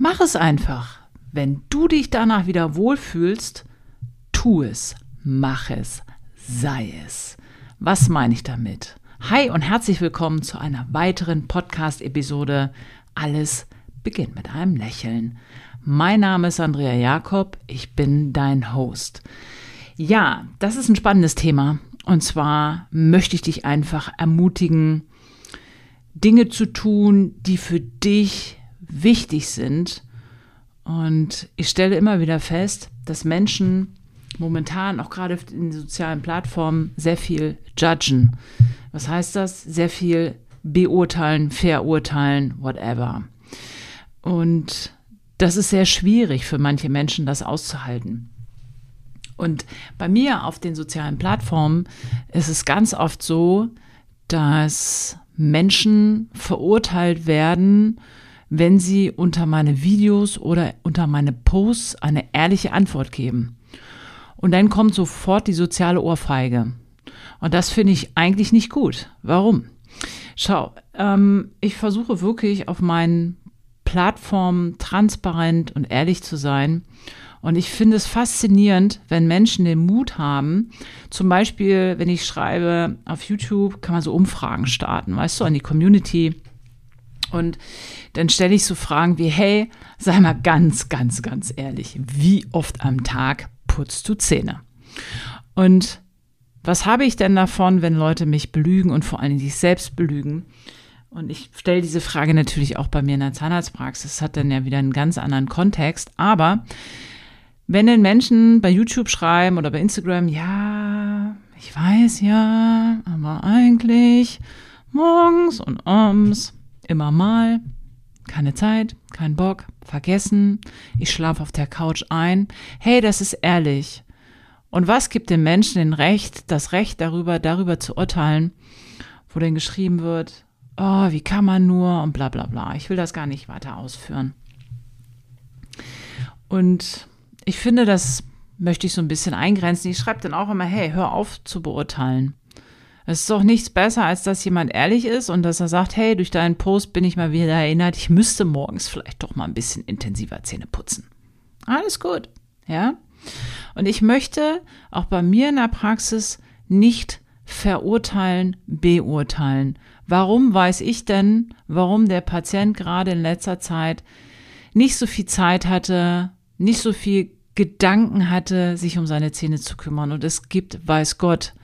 Mach es einfach. Wenn du dich danach wieder wohlfühlst, tu es, mach es, sei es. Was meine ich damit? Hi und herzlich willkommen zu einer weiteren Podcast-Episode. Alles beginnt mit einem Lächeln. Mein Name ist Andrea Jakob, ich bin dein Host. Ja, das ist ein spannendes Thema. Und zwar möchte ich dich einfach ermutigen, Dinge zu tun, die für dich wichtig sind. Und ich stelle immer wieder fest, dass Menschen momentan auch gerade in sozialen Plattformen sehr viel judgen. Was heißt das? Sehr viel beurteilen, verurteilen, whatever. Und das ist sehr schwierig für manche Menschen, das auszuhalten. Und bei mir auf den sozialen Plattformen ist es ganz oft so, dass Menschen verurteilt werden wenn Sie unter meine Videos oder unter meine Posts eine ehrliche Antwort geben. Und dann kommt sofort die soziale Ohrfeige. Und das finde ich eigentlich nicht gut. Warum? Schau, ähm, ich versuche wirklich auf meinen Plattformen transparent und ehrlich zu sein. Und ich finde es faszinierend, wenn Menschen den Mut haben, zum Beispiel, wenn ich schreibe auf YouTube, kann man so Umfragen starten, weißt du, an die Community und dann stelle ich so Fragen wie, hey, sei mal ganz, ganz, ganz ehrlich, wie oft am Tag putzt du Zähne? Und was habe ich denn davon, wenn Leute mich belügen und vor allem sich selbst belügen? Und ich stelle diese Frage natürlich auch bei mir in der Zahnarztpraxis. Das hat dann ja wieder einen ganz anderen Kontext. Aber wenn denn Menschen bei YouTube schreiben oder bei Instagram, ja, ich weiß ja, aber eigentlich morgens und abends immer mal, keine Zeit, kein Bock, vergessen, ich schlafe auf der Couch ein. Hey, das ist ehrlich. Und was gibt den Menschen den Recht, das Recht darüber, darüber zu urteilen, wo denn geschrieben wird, oh, wie kann man nur und bla bla bla. Ich will das gar nicht weiter ausführen. Und ich finde, das möchte ich so ein bisschen eingrenzen. Ich schreibe dann auch immer, hey, hör auf zu beurteilen. Es ist doch nichts besser, als dass jemand ehrlich ist und dass er sagt, hey, durch deinen Post bin ich mal wieder erinnert, ich müsste morgens vielleicht doch mal ein bisschen intensiver Zähne putzen. Alles gut, ja? Und ich möchte auch bei mir in der Praxis nicht verurteilen, beurteilen. Warum weiß ich denn, warum der Patient gerade in letzter Zeit nicht so viel Zeit hatte, nicht so viel Gedanken hatte, sich um seine Zähne zu kümmern. Und es gibt, weiß Gott,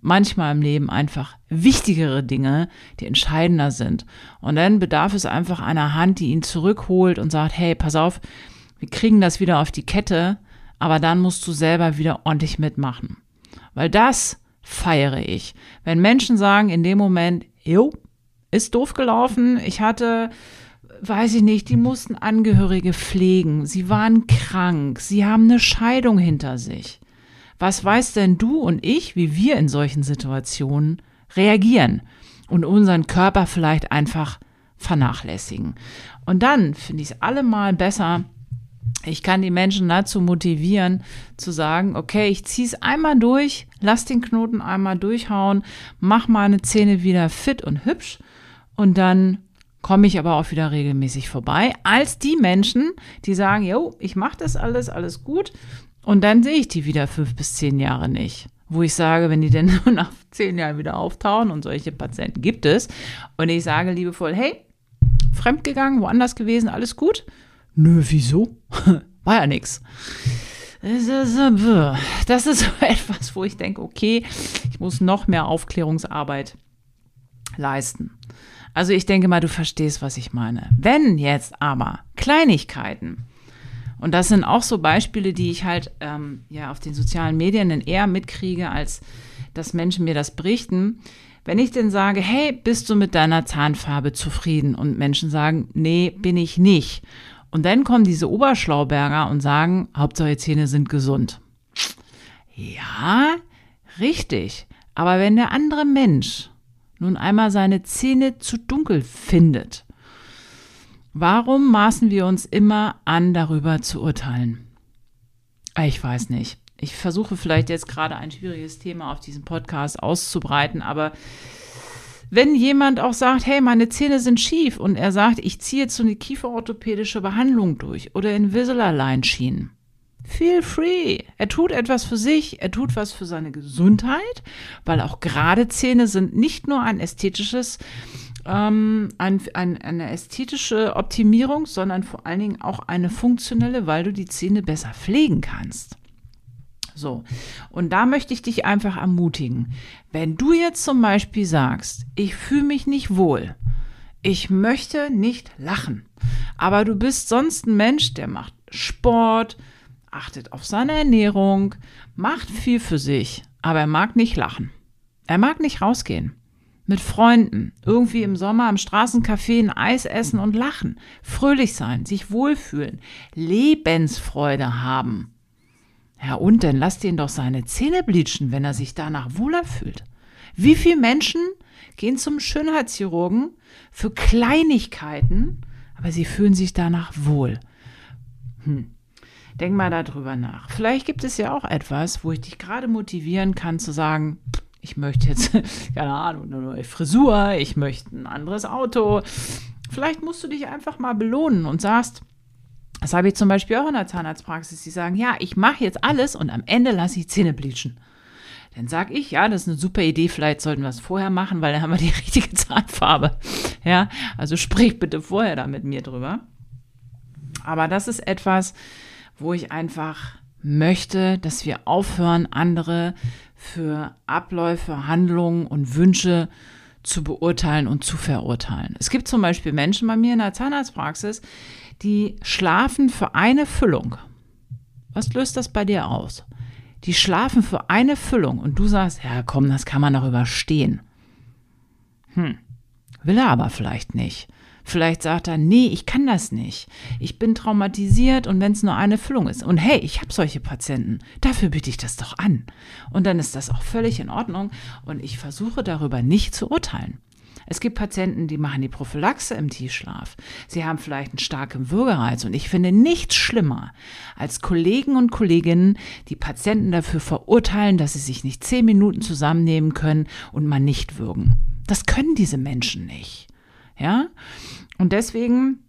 manchmal im Leben einfach wichtigere Dinge, die entscheidender sind. Und dann bedarf es einfach einer Hand, die ihn zurückholt und sagt, hey, pass auf, wir kriegen das wieder auf die Kette, aber dann musst du selber wieder ordentlich mitmachen. Weil das feiere ich. Wenn Menschen sagen in dem Moment, jo, ist doof gelaufen, ich hatte, weiß ich nicht, die mussten Angehörige pflegen, sie waren krank, sie haben eine Scheidung hinter sich. Was weißt denn du und ich, wie wir in solchen Situationen reagieren und unseren Körper vielleicht einfach vernachlässigen? Und dann finde ich es allemal besser, ich kann die Menschen dazu motivieren, zu sagen, okay, ich ziehe es einmal durch, lass den Knoten einmal durchhauen, mach meine Zähne wieder fit und hübsch und dann komme ich aber auch wieder regelmäßig vorbei, als die Menschen, die sagen, jo, ich mache das alles, alles gut, und dann sehe ich die wieder fünf bis zehn Jahre nicht. Wo ich sage, wenn die denn nach zehn Jahren wieder auftauchen und solche Patienten gibt es. Und ich sage liebevoll, hey, fremdgegangen, woanders gewesen, alles gut? Nö, wieso? War ja nix. Das ist so etwas, wo ich denke, okay, ich muss noch mehr Aufklärungsarbeit leisten. Also ich denke mal, du verstehst, was ich meine. Wenn jetzt aber Kleinigkeiten und das sind auch so Beispiele, die ich halt ähm, ja auf den sozialen Medien dann eher mitkriege, als dass Menschen mir das berichten. Wenn ich denn sage, hey, bist du mit deiner Zahnfarbe zufrieden? Und Menschen sagen, nee, bin ich nicht. Und dann kommen diese Oberschlauberger und sagen, Hauptsache Zähne sind gesund. Ja, richtig. Aber wenn der andere Mensch nun einmal seine Zähne zu dunkel findet, Warum maßen wir uns immer an, darüber zu urteilen? Ah, ich weiß nicht. Ich versuche vielleicht jetzt gerade ein schwieriges Thema auf diesem Podcast auszubreiten, aber wenn jemand auch sagt, hey, meine Zähne sind schief und er sagt, ich ziehe jetzt so eine kieferorthopädische Behandlung durch oder Invisalign-Schienen. Feel free. Er tut etwas für sich, er tut was für seine Gesundheit, weil auch gerade Zähne sind nicht nur ein ästhetisches, ähm, ein, ein, eine ästhetische Optimierung, sondern vor allen Dingen auch eine funktionelle, weil du die Zähne besser pflegen kannst. So. Und da möchte ich dich einfach ermutigen. Wenn du jetzt zum Beispiel sagst, ich fühle mich nicht wohl, ich möchte nicht lachen, aber du bist sonst ein Mensch, der macht Sport, achtet auf seine Ernährung, macht viel für sich, aber er mag nicht lachen. Er mag nicht rausgehen. Mit Freunden, irgendwie im Sommer am Straßencafé ein Eis essen und lachen, fröhlich sein, sich wohlfühlen, Lebensfreude haben. Ja, und dann lasst ihn doch seine Zähne bleachen, wenn er sich danach wohler fühlt. Wie viele Menschen gehen zum Schönheitschirurgen für Kleinigkeiten, aber sie fühlen sich danach wohl. Hm. Denk mal darüber nach. Vielleicht gibt es ja auch etwas, wo ich dich gerade motivieren kann zu sagen, ich möchte jetzt, keine Ahnung, eine neue Frisur, ich möchte ein anderes Auto. Vielleicht musst du dich einfach mal belohnen und sagst, das habe ich zum Beispiel auch in der Zahnarztpraxis. Die sagen, ja, ich mache jetzt alles und am Ende lasse ich Zähne bleachen. Dann sage ich, ja, das ist eine super Idee, vielleicht sollten wir es vorher machen, weil dann haben wir die richtige Zahnfarbe. Ja, also sprich bitte vorher da mit mir drüber. Aber das ist etwas, wo ich einfach möchte, dass wir aufhören, andere für Abläufe, Handlungen und Wünsche zu beurteilen und zu verurteilen. Es gibt zum Beispiel Menschen bei mir in der Zahnarztpraxis, die schlafen für eine Füllung. Was löst das bei dir aus? Die schlafen für eine Füllung und du sagst, ja komm, das kann man doch überstehen. Hm, will er aber vielleicht nicht. Vielleicht sagt er, nee, ich kann das nicht. Ich bin traumatisiert und wenn es nur eine Füllung ist. Und hey, ich habe solche Patienten. Dafür biete ich das doch an. Und dann ist das auch völlig in Ordnung und ich versuche darüber nicht zu urteilen. Es gibt Patienten, die machen die Prophylaxe im Tiefschlaf. Sie haben vielleicht einen starken Würgereiz. Und ich finde nichts schlimmer als Kollegen und Kolleginnen, die Patienten dafür verurteilen, dass sie sich nicht zehn Minuten zusammennehmen können und mal nicht würgen. Das können diese Menschen nicht. Ja? Und deswegen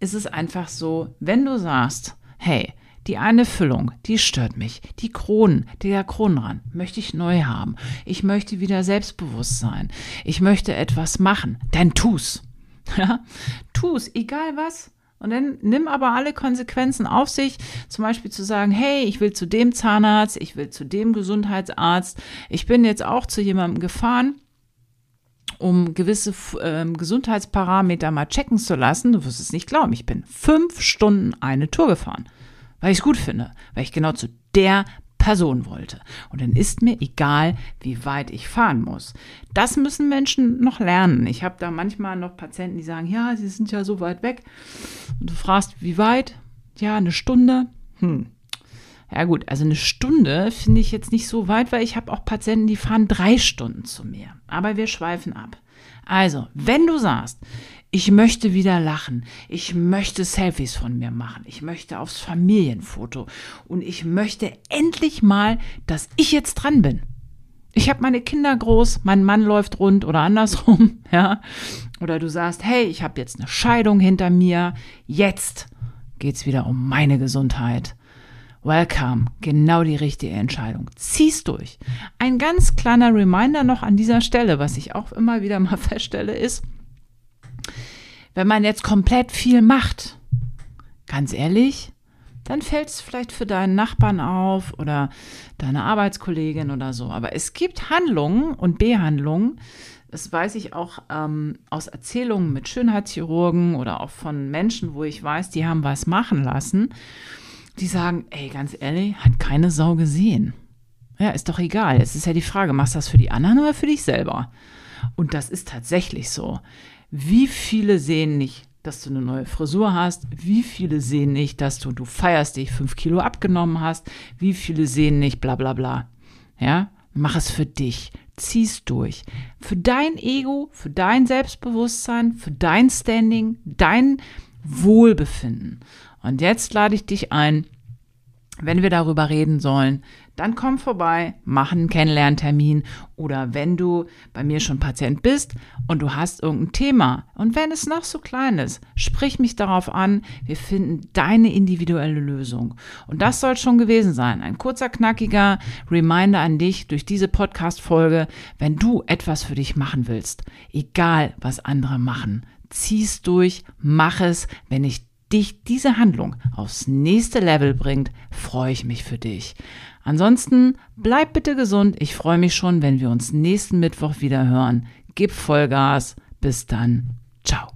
ist es einfach so, wenn du sagst, hey, die eine Füllung, die stört mich. Die Kronen, der Kronenrand möchte ich neu haben. Ich möchte wieder selbstbewusst sein. Ich möchte etwas machen. Dann tu's. Ja, tu's, egal was. Und dann nimm aber alle Konsequenzen auf sich, zum Beispiel zu sagen, hey, ich will zu dem Zahnarzt, ich will zu dem Gesundheitsarzt. Ich bin jetzt auch zu jemandem gefahren, um gewisse äh, Gesundheitsparameter mal checken zu lassen. Du wirst es nicht glauben, ich bin fünf Stunden eine Tour gefahren weil ich es gut finde, weil ich genau zu der Person wollte. Und dann ist mir egal, wie weit ich fahren muss. Das müssen Menschen noch lernen. Ich habe da manchmal noch Patienten, die sagen, ja, sie sind ja so weit weg. Und du fragst, wie weit? Ja, eine Stunde. Hm. Ja gut, also eine Stunde finde ich jetzt nicht so weit, weil ich habe auch Patienten, die fahren drei Stunden zu mir. Aber wir schweifen ab. Also, wenn du sagst, ich möchte wieder lachen. Ich möchte Selfies von mir machen. Ich möchte aufs Familienfoto. Und ich möchte endlich mal, dass ich jetzt dran bin. Ich habe meine Kinder groß, mein Mann läuft rund oder andersrum, ja. Oder du sagst, hey, ich habe jetzt eine Scheidung hinter mir. Jetzt geht's wieder um meine Gesundheit. Welcome, genau die richtige Entscheidung. Zieh's durch. Ein ganz kleiner Reminder noch an dieser Stelle, was ich auch immer wieder mal feststelle, ist, wenn man jetzt komplett viel macht, ganz ehrlich, dann fällt es vielleicht für deinen Nachbarn auf oder deine Arbeitskollegin oder so. Aber es gibt Handlungen und Behandlungen, das weiß ich auch ähm, aus Erzählungen mit Schönheitschirurgen oder auch von Menschen, wo ich weiß, die haben was machen lassen, die sagen, ey, ganz ehrlich, hat keine Sau gesehen. Ja, ist doch egal. Es ist ja die Frage, machst du das für die anderen oder für dich selber? Und das ist tatsächlich so. Wie viele sehen nicht, dass du eine neue Frisur hast? Wie viele sehen nicht, dass du, du feierst dich, fünf Kilo abgenommen hast? Wie viele sehen nicht, bla bla bla? Ja, mach es für dich. Zieh's durch. Für dein Ego, für dein Selbstbewusstsein, für dein Standing, dein Wohlbefinden. Und jetzt lade ich dich ein, wenn wir darüber reden sollen, dann komm vorbei, mach einen Kennenlerntermin oder wenn du bei mir schon Patient bist und du hast irgendein Thema und wenn es noch so klein ist, sprich mich darauf an, wir finden deine individuelle Lösung. Und das soll schon gewesen sein. Ein kurzer, knackiger Reminder an dich durch diese Podcast-Folge, wenn du etwas für dich machen willst, egal was andere machen, zieh's durch, mach es, wenn ich dich diese Handlung aufs nächste Level bringt, freue ich mich für dich. Ansonsten bleib bitte gesund. Ich freue mich schon, wenn wir uns nächsten Mittwoch wieder hören. Gib Vollgas. Bis dann. Ciao.